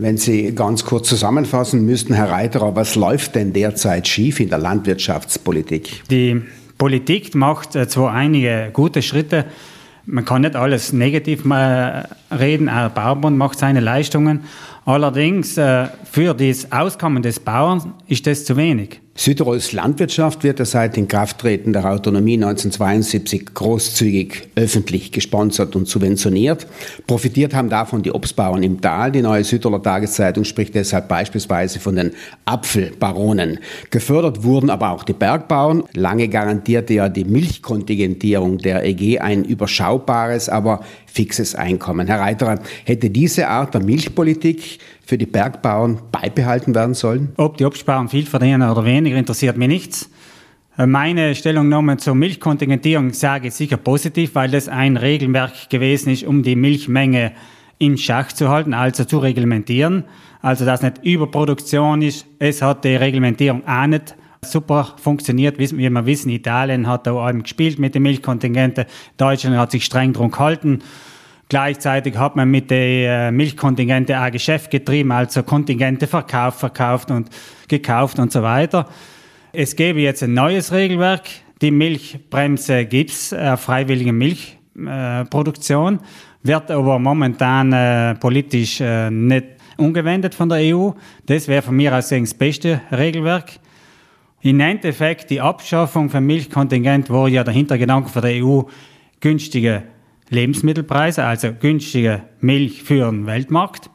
Wenn Sie ganz kurz zusammenfassen müssten, Herr Reiterer, was läuft denn derzeit schief in der Landwirtschaftspolitik? Die Politik macht äh, zwar einige gute Schritte, man kann nicht alles negativ äh, reden, auch Bauernbund macht seine Leistungen, allerdings äh, für das Auskommen des Bauern ist das zu wenig. Südtirols Landwirtschaft wird seit Inkrafttreten der Autonomie 1972 großzügig öffentlich gesponsert und subventioniert. Profitiert haben davon die Obstbauern im Tal. Die neue Südtiroler Tageszeitung spricht deshalb beispielsweise von den Apfelbaronen. Gefördert wurden aber auch die Bergbauern. Lange garantierte ja die Milchkontingentierung der EG ein überschaubares, aber fixes Einkommen. Herr Reiterer, hätte diese Art der Milchpolitik für die Bergbauern beibehalten werden sollen? Ob die Obstbauern viel verdienen oder weniger, interessiert mich nichts. Äh, meine Stellungnahme zur Milchkontingentierung sage ich sicher positiv, weil das ein Regelwerk gewesen ist, um die Milchmenge in Schach zu halten, also zu reglementieren. Also dass nicht Überproduktion ist. Es hat die Reglementierung auch nicht super funktioniert. Wie wir wissen, Italien hat da allem gespielt mit den Milchkontingenten. Deutschland hat sich streng darum gehalten. Gleichzeitig hat man mit den äh, Milchkontingenten auch Geschäft getrieben, also Kontingente verkauft, verkauft und gekauft und so weiter. Es gäbe jetzt ein neues Regelwerk. Die Milchbremse gibt es, äh, freiwillige Milchproduktion, äh, wird aber momentan äh, politisch äh, nicht umgewendet von der EU. Das wäre von mir aus das beste Regelwerk. Im Endeffekt die Abschaffung von Milchkontingent war ja der Hintergedanke von der EU günstige Lebensmittelpreise, also günstige Milch für den Weltmarkt.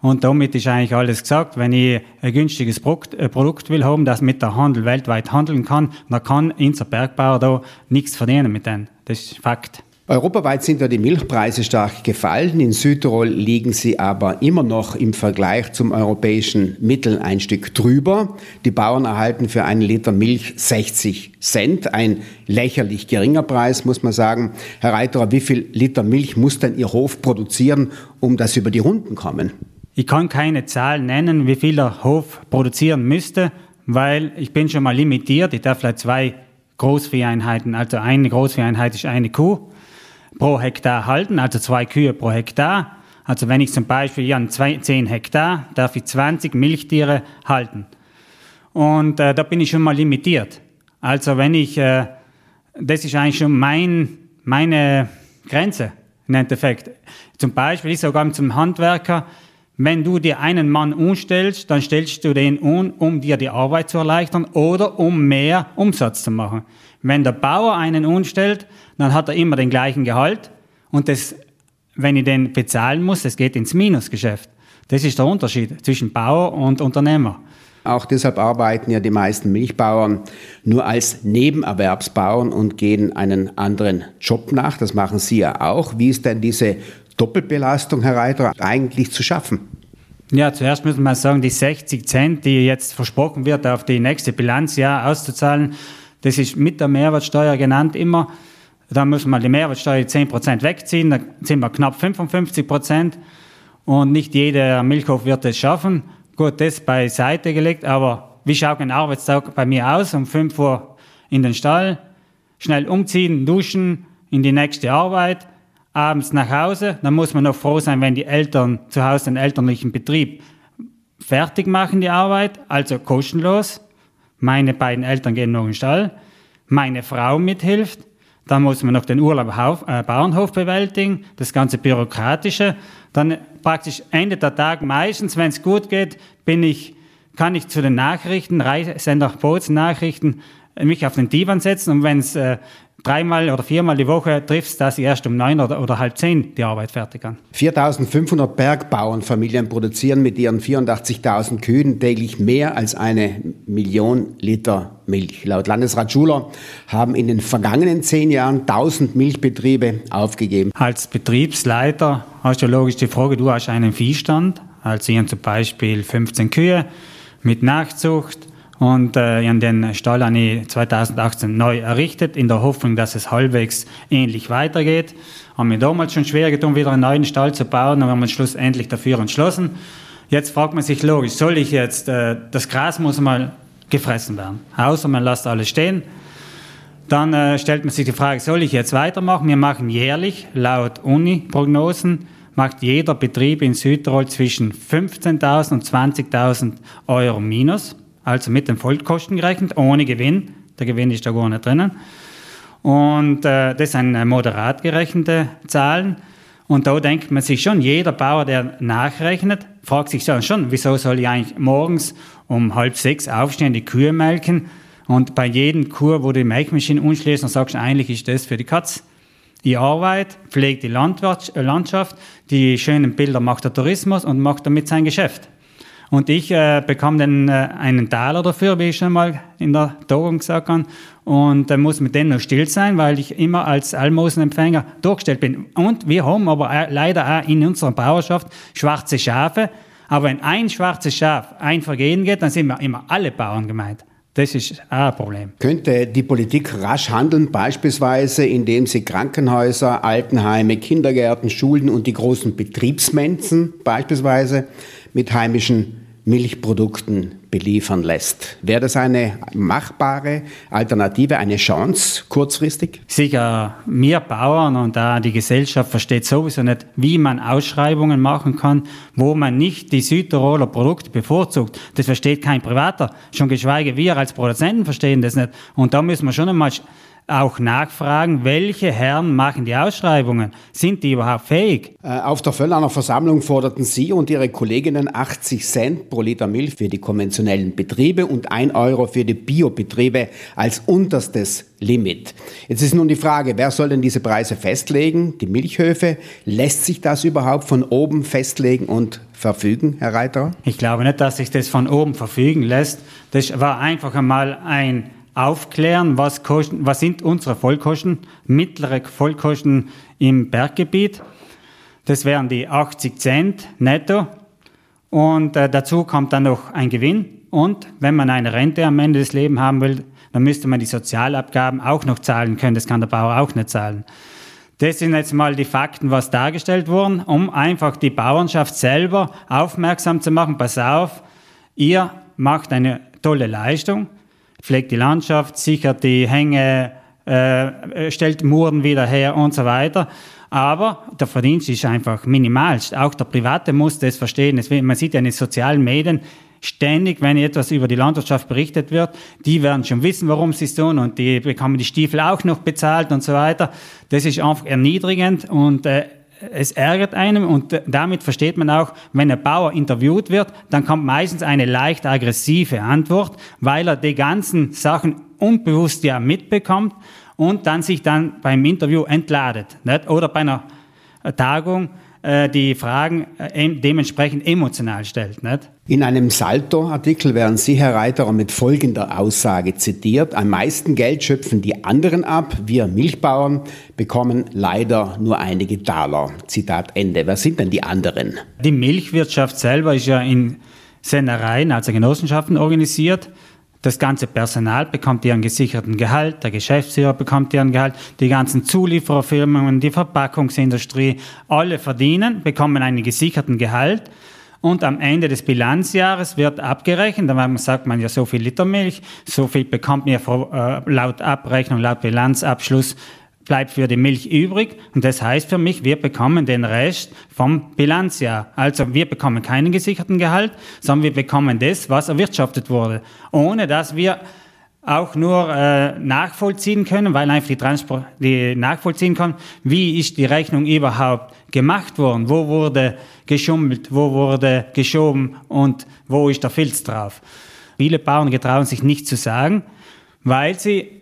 Und damit ist eigentlich alles gesagt. Wenn ich ein günstiges Produkt will haben, das mit der Handel weltweit handeln kann, dann kann unser Bergbauer da nichts verdienen mit denen. Das ist Fakt. Europaweit sind ja die Milchpreise stark gefallen. In Südtirol liegen sie aber immer noch im Vergleich zum europäischen Mittel ein Stück drüber. Die Bauern erhalten für einen Liter Milch 60 Cent. Ein lächerlich geringer Preis, muss man sagen. Herr Reiterer, wie viel Liter Milch muss denn Ihr Hof produzieren, um das über die Runden kommen? Ich kann keine Zahl nennen, wie viel der Hof produzieren müsste, weil ich bin schon mal limitiert. Ich darf vielleicht zwei Großvieheinheiten, also eine Großvieheinheit ist eine Kuh pro Hektar halten, also zwei Kühe pro Hektar. Also wenn ich zum Beispiel ja, 10 Hektar, darf ich 20 Milchtiere halten. Und äh, da bin ich schon mal limitiert. Also wenn ich, äh, das ist eigentlich schon mein, meine Grenze im Endeffekt. Zum Beispiel, ich sogar zum Handwerker, wenn du dir einen Mann umstellst, dann stellst du den um, um dir die Arbeit zu erleichtern oder um mehr Umsatz zu machen. Wenn der Bauer einen umstellt, dann hat er immer den gleichen Gehalt und das, wenn ich den bezahlen muss, das geht ins Minusgeschäft. Das ist der Unterschied zwischen Bauer und Unternehmer. Auch deshalb arbeiten ja die meisten Milchbauern nur als Nebenerwerbsbauern und gehen einen anderen Job nach. Das machen Sie ja auch. Wie ist denn diese Doppelbelastung, Herr Reiter, eigentlich zu schaffen? Ja, zuerst müssen wir sagen, die 60 Cent, die jetzt versprochen wird, auf die nächste Bilanzjahr auszuzahlen, das ist mit der Mehrwertsteuer genannt immer. Da müssen wir die Mehrwertsteuer 10% wegziehen, da sind wir knapp 55%. Und nicht jeder Milchhof wird es schaffen. Gut, das beiseite gelegt, aber wie schaut ein Arbeitstag bei mir aus? Um 5 Uhr in den Stall, schnell umziehen, duschen, in die nächste Arbeit, abends nach Hause. Dann muss man noch froh sein, wenn die Eltern zu Hause den elterlichen Betrieb fertig machen, die Arbeit, also kostenlos. Meine beiden Eltern gehen noch in den Stall. Meine Frau mithilft. Dann muss man noch den Urlaub äh, Bauernhof bewältigen, das ganze Bürokratische. Dann praktisch Ende der Tag, meistens, wenn es gut geht, bin ich, kann ich zu den Nachrichten, Sender Nachrichten, mich auf den Divan setzen und wenn es äh, dreimal oder viermal die Woche triffst, dass ich erst um neun oder, oder halb zehn die Arbeit fertig kann. 4500 Bergbauernfamilien produzieren mit ihren 84.000 Kühen täglich mehr als eine Million Liter Milch. Laut Landesrat Schuler haben in den vergangenen zehn Jahren 1000 Milchbetriebe aufgegeben. Als Betriebsleiter hast du logisch die Frage, du hast einen Viehstand, also hier zum Beispiel 15 Kühe mit Nachzucht, und äh, ich habe den Stall habe ich 2018 neu errichtet, in der Hoffnung, dass es halbwegs ähnlich weitergeht. Haben mir damals schon schwer getan, wieder einen neuen Stall zu bauen, aber haben uns schlussendlich dafür entschlossen. Jetzt fragt man sich logisch, soll ich jetzt, äh, das Gras muss mal gefressen werden, außer man lässt alles stehen. Dann äh, stellt man sich die Frage, soll ich jetzt weitermachen? Wir machen jährlich, laut Uni-Prognosen, macht jeder Betrieb in Südtirol zwischen 15.000 und 20.000 Euro minus, also mit den Vollkosten gerechnet, ohne Gewinn. Der Gewinn ist da gar nicht drinnen. Und äh, das sind äh, moderat gerechnete Zahlen. Und da denkt man sich schon, jeder Bauer, der nachrechnet, fragt sich schon, wieso soll ich eigentlich morgens um halb sechs aufstehen, die Kühe melken und bei jedem Kur, wo die Melkmaschine umschließt, dann sagst du, eigentlich ist das für die Katz. Ich arbeite, pflege die äh, Landschaft, die schönen Bilder macht der Tourismus und macht damit sein Geschäft. Und ich äh, bekam dann äh, einen Taler dafür, wie ich schon mal in der Tagung gesagt habe. Und äh, muss mit denen noch still sein, weil ich immer als Almosenempfänger durchgestellt bin. Und wir haben aber äh, leider auch in unserer Bauerschaft schwarze Schafe. Aber wenn ein schwarzes Schaf ein Vergehen geht, dann sind wir immer alle Bauern gemeint. Das ist auch ein Problem. Könnte die Politik rasch handeln, beispielsweise indem sie Krankenhäuser, Altenheime, Kindergärten, Schulen und die großen Betriebsmenzen beispielsweise mit heimischen Milchprodukten beliefern lässt. Wäre das eine machbare Alternative, eine Chance kurzfristig? Sicher, wir Bauern und da die Gesellschaft versteht sowieso nicht, wie man Ausschreibungen machen kann, wo man nicht die Südtiroler Produkte bevorzugt. Das versteht kein Privater, schon geschweige wir als Produzenten verstehen das nicht. Und da müssen wir schon einmal auch nachfragen, welche Herren machen die Ausschreibungen? Sind die überhaupt fähig? Äh, auf der Völlner Versammlung forderten Sie und Ihre Kolleginnen 80 Cent pro Liter Milch für die konventionellen Betriebe und 1 Euro für die Biobetriebe als unterstes Limit. Jetzt ist nun die Frage, wer soll denn diese Preise festlegen? Die Milchhöfe? Lässt sich das überhaupt von oben festlegen und verfügen, Herr Reiter? Ich glaube nicht, dass sich das von oben verfügen lässt. Das war einfach einmal ein aufklären, was, kosten, was sind unsere Vollkosten, mittlere Vollkosten im Berggebiet. Das wären die 80 Cent netto. Und äh, dazu kommt dann noch ein Gewinn. Und wenn man eine Rente am Ende des Lebens haben will, dann müsste man die Sozialabgaben auch noch zahlen können. Das kann der Bauer auch nicht zahlen. Das sind jetzt mal die Fakten, was dargestellt wurden, um einfach die Bauernschaft selber aufmerksam zu machen. Pass auf, ihr macht eine tolle Leistung, pflegt die Landschaft, sichert die Hänge, äh, stellt Muren wieder her und so weiter. Aber der Verdienst ist einfach minimalst. Auch der Private muss das verstehen. Man sieht ja in den sozialen Medien ständig, wenn etwas über die Landwirtschaft berichtet wird, die werden schon wissen, warum sie es tun und die bekommen die Stiefel auch noch bezahlt und so weiter. Das ist einfach erniedrigend und äh, es ärgert einem und damit versteht man auch, wenn ein Bauer interviewt wird, dann kommt meistens eine leicht aggressive Antwort, weil er die ganzen Sachen unbewusst ja mitbekommt und dann sich dann beim Interview entladet. Nicht? Oder bei einer Tagung äh, die Fragen äh, dementsprechend emotional stellt. Nicht? In einem Salto-Artikel werden Sie, Herr Reiterer, mit folgender Aussage zitiert. Am meisten Geld schöpfen die anderen ab. Wir Milchbauern bekommen leider nur einige Taler. Zitat Ende. Wer sind denn die anderen? Die Milchwirtschaft selber ist ja in Sennereien, also Genossenschaften organisiert. Das ganze Personal bekommt ihren gesicherten Gehalt, der Geschäftsführer bekommt ihren Gehalt, die ganzen Zuliefererfirmen, die Verpackungsindustrie, alle verdienen, bekommen einen gesicherten Gehalt. Und am Ende des Bilanzjahres wird abgerechnet, dann sagt man ja so viel Liter Milch, so viel bekommt mir äh, laut Abrechnung, laut Bilanzabschluss bleibt für die Milch übrig. Und das heißt für mich, wir bekommen den Rest vom Bilanzjahr. Also wir bekommen keinen gesicherten Gehalt, sondern wir bekommen das, was erwirtschaftet wurde. Ohne dass wir auch nur äh, nachvollziehen können, weil einfach die, Transport, die nachvollziehen können, wie ist die Rechnung überhaupt gemacht worden, wo wurde geschummelt, wo wurde geschoben und wo ist der Filz drauf. Viele Bauern getrauen sich nicht zu sagen, weil sie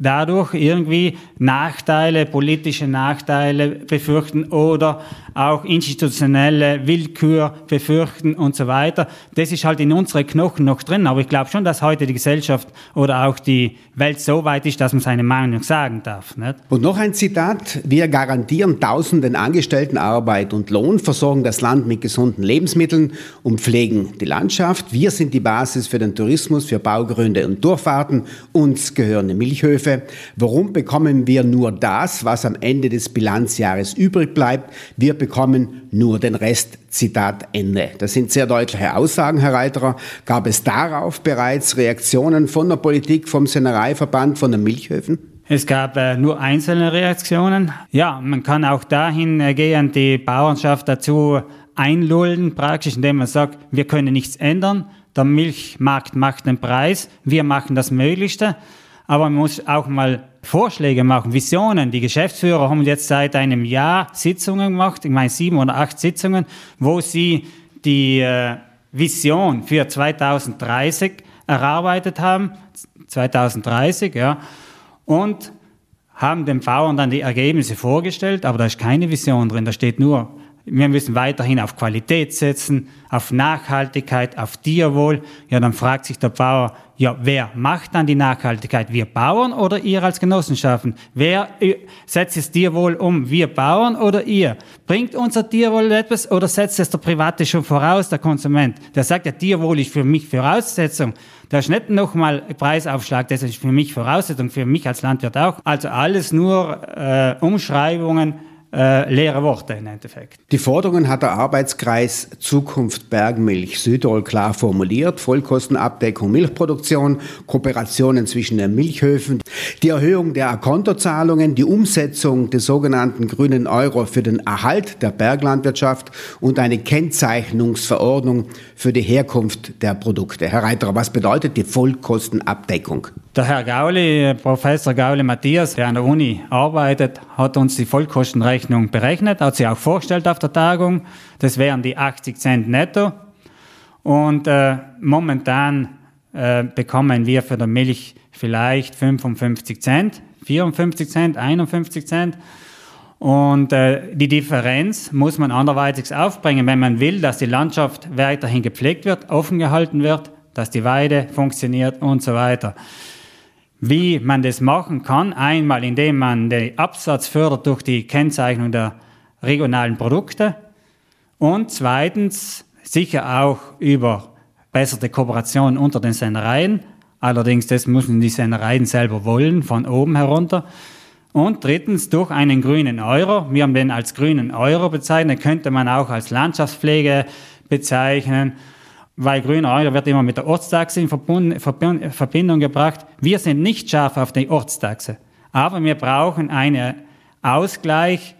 dadurch irgendwie Nachteile, politische Nachteile befürchten oder auch institutionelle Willkür befürchten und so weiter. Das ist halt in unseren Knochen noch drin. Aber ich glaube schon, dass heute die Gesellschaft oder auch die Welt so weit ist, dass man seine Meinung sagen darf. Nicht? Und noch ein Zitat. Wir garantieren tausenden Angestellten Arbeit und Lohn, versorgen das Land mit gesunden Lebensmitteln und pflegen die Landschaft. Wir sind die Basis für den Tourismus, für Baugründe und Durchfahrten. Uns gehören die Milchhöfe Hilfe. Warum bekommen wir nur das, was am Ende des Bilanzjahres übrig bleibt? Wir bekommen nur den Rest. Zitat Ende. Das sind sehr deutliche Aussagen, Herr Reiterer. Gab es darauf bereits Reaktionen von der Politik, vom Sennereiverband, von den Milchhöfen? Es gab äh, nur einzelne Reaktionen. Ja, man kann auch dahingehend die Bauernschaft dazu einlullen, praktisch, indem man sagt, wir können nichts ändern. Der Milchmarkt macht den Preis, wir machen das Möglichste. Aber man muss auch mal Vorschläge machen, Visionen. Die Geschäftsführer haben jetzt seit einem Jahr Sitzungen gemacht, ich meine sieben oder acht Sitzungen, wo sie die äh, Vision für 2030 erarbeitet haben. 2030, ja und haben den Bauern dann die Ergebnisse vorgestellt, aber da ist keine Vision drin, da steht nur, wir müssen weiterhin auf Qualität setzen, auf Nachhaltigkeit, auf Tierwohl. Ja, dann fragt sich der Bauer, ja, wer macht dann die Nachhaltigkeit? Wir Bauern oder ihr als Genossenschaften? Wer setzt das Tierwohl um? Wir Bauern oder ihr? Bringt unser Tierwohl etwas oder setzt es der Private schon voraus, der Konsument? Der sagt, ja, Tierwohl ist für mich Voraussetzung. Da ist nicht nochmal Preisaufschlag, das ist für mich Voraussetzung, für mich als Landwirt auch. Also alles nur äh, Umschreibungen, äh, leere Worte im Endeffekt. Die Forderungen hat der Arbeitskreis Zukunft Bergmilch Südtirol klar formuliert. Vollkostenabdeckung Milchproduktion, Kooperationen zwischen den Milchhöfen, die Erhöhung der Akontozahlungen, die Umsetzung des sogenannten grünen Euro für den Erhalt der Berglandwirtschaft und eine Kennzeichnungsverordnung für die Herkunft der Produkte. Herr Reiterer, was bedeutet die Vollkostenabdeckung? Der Herr Gauli, Professor Gauli Matthias, der an der Uni arbeitet, hat uns die Vollkostenrechnung berechnet, hat sie auch vorgestellt auf der Tagung. Das wären die 80 Cent netto. Und äh, momentan äh, bekommen wir für die Milch vielleicht 55 Cent, 54 Cent, 51 Cent. Und äh, die Differenz muss man anderweitig aufbringen, wenn man will, dass die Landschaft weiterhin gepflegt wird, offen gehalten wird, dass die Weide funktioniert und so weiter. Wie man das machen kann, einmal indem man den Absatz fördert durch die Kennzeichnung der regionalen Produkte und zweitens sicher auch über bessere Kooperation unter den Sennereien. Allerdings, das müssen die Sennereien selber wollen, von oben herunter. Und drittens durch einen grünen Euro. Wir haben den als grünen Euro bezeichnet, könnte man auch als Landschaftspflege bezeichnen weil grüner Euro wird immer mit der Ortstaxe in Verbindung gebracht. Wir sind nicht scharf auf die Ortstaxe, aber wir brauchen einen Ausgleich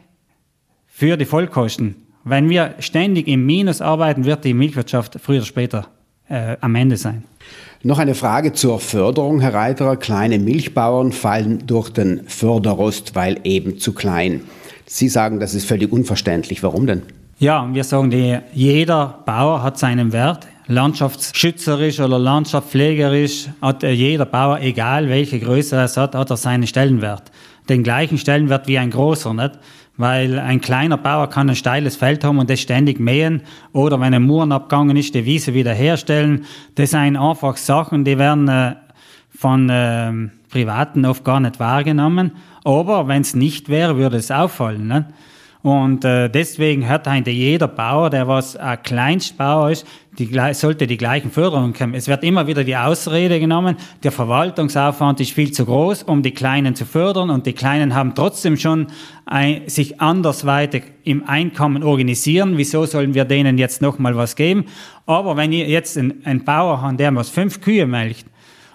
für die Vollkosten. Wenn wir ständig im Minus arbeiten, wird die Milchwirtschaft früher oder später äh, am Ende sein. Noch eine Frage zur Förderung, Herr Reiterer. Kleine Milchbauern fallen durch den Förderrost, weil eben zu klein. Sie sagen, das ist völlig unverständlich. Warum denn? Ja, wir sagen, die, jeder Bauer hat seinen Wert landschaftsschützerisch oder landschaftspflegerisch hat jeder Bauer, egal welche Größe er hat, hat er seinen Stellenwert. Den gleichen Stellenwert wie ein großer, nicht? Weil ein kleiner Bauer kann ein steiles Feld haben und das ständig mähen oder wenn ein Muren abgegangen ist, die Wiese wieder herstellen. Das sind einfach Sachen, die werden äh, von äh, Privaten oft gar nicht wahrgenommen. Aber wenn es nicht wäre, würde es auffallen. Nicht? Und äh, deswegen hat eigentlich jeder Bauer, der was ein Kleinstbauer ist, die, sollte die gleichen Förderungen bekommen. Es wird immer wieder die Ausrede genommen, der Verwaltungsaufwand ist viel zu groß, um die Kleinen zu fördern und die Kleinen haben trotzdem schon ein, sich andersweitig im Einkommen organisieren. Wieso sollen wir denen jetzt nochmal was geben? Aber wenn ihr jetzt einen, einen Bauer habt, der was fünf Kühe melkt,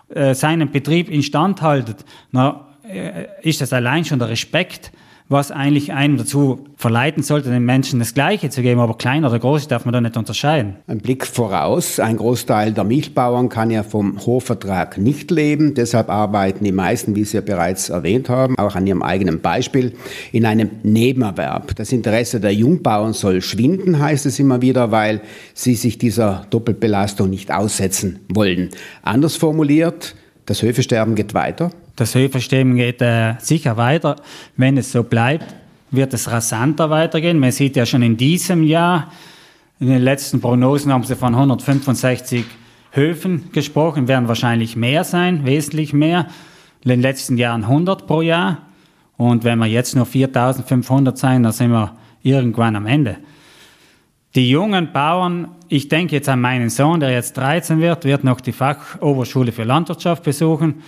äh, seinen Betrieb instand haltet, na, äh, ist das allein schon der Respekt, was eigentlich einen dazu verleiten sollte, den Menschen das Gleiche zu geben. Aber klein oder groß darf man da nicht unterscheiden. Ein Blick voraus. Ein Großteil der Milchbauern kann ja vom Hofvertrag nicht leben. Deshalb arbeiten die meisten, wie Sie ja bereits erwähnt haben, auch an ihrem eigenen Beispiel, in einem Nebenerwerb. Das Interesse der Jungbauern soll schwinden, heißt es immer wieder, weil sie sich dieser Doppelbelastung nicht aussetzen wollen. Anders formuliert, das Höfesterben geht weiter. Das Höfesterben geht äh, sicher weiter. Wenn es so bleibt, wird es rasanter weitergehen. Man sieht ja schon in diesem Jahr, in den letzten Prognosen haben sie von 165 Höfen gesprochen, werden wahrscheinlich mehr sein, wesentlich mehr. In den letzten Jahren 100 pro Jahr. Und wenn wir jetzt nur 4500 sein, dann sind wir irgendwann am Ende. Die jungen Bauern, ich denke jetzt an meinen Sohn, der jetzt 13 wird, wird noch die Fachoberschule für Landwirtschaft besuchen.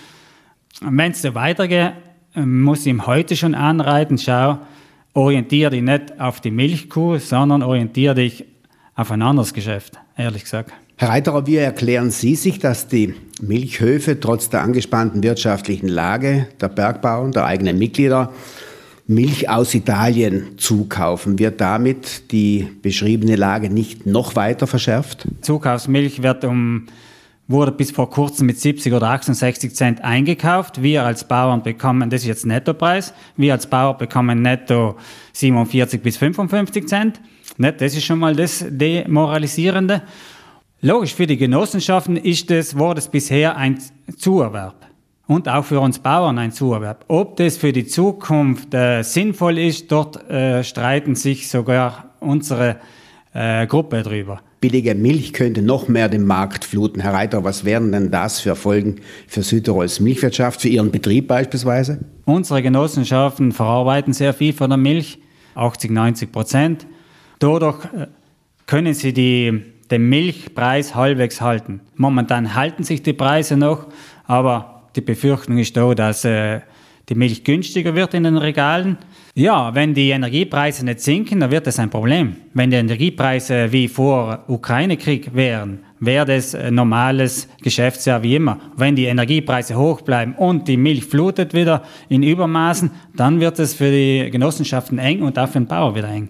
Wenn es so weitergeht, muss ich ihm heute schon anreiten, schau, orientiere dich nicht auf die Milchkuh, sondern orientiere dich auf ein anderes Geschäft, ehrlich gesagt. Herr Reiterer, wie erklären Sie sich, dass die Milchhöfe trotz der angespannten wirtschaftlichen Lage der Bergbauern, der eigenen Mitglieder, Milch aus Italien zukaufen? Wird damit die beschriebene Lage nicht noch weiter verschärft? Zukaufsmilch wird um wurde bis vor kurzem mit 70 oder 68 Cent eingekauft. Wir als Bauern bekommen, das ist jetzt Nettopreis, wir als Bauer bekommen netto 47 bis 55 Cent. Das ist schon mal das Demoralisierende. Logisch, für die Genossenschaften ist das, war das bisher ein Zuerwerb. Und auch für uns Bauern ein Zuerwerb. Ob das für die Zukunft äh, sinnvoll ist, dort äh, streiten sich sogar unsere äh, Gruppe drüber. Billige Milch könnte noch mehr den Markt fluten. Herr Reiter, was wären denn das für Folgen für Südtirols Milchwirtschaft, für Ihren Betrieb beispielsweise? Unsere Genossenschaften verarbeiten sehr viel von der Milch, 80, 90 Prozent. Dadurch äh, können sie die den Milchpreis halbwegs halten. Momentan halten sich die Preise noch, aber die Befürchtung ist da, dass äh, die Milch günstiger wird in den Regalen. Ja, wenn die Energiepreise nicht sinken, dann wird das ein Problem. Wenn die Energiepreise wie vor Ukraine-Krieg wären, wäre das ein normales Geschäftsjahr wie immer. Wenn die Energiepreise hoch bleiben und die Milch flutet wieder in Übermaßen, dann wird es für die Genossenschaften eng und auch für den Bauer wieder eng.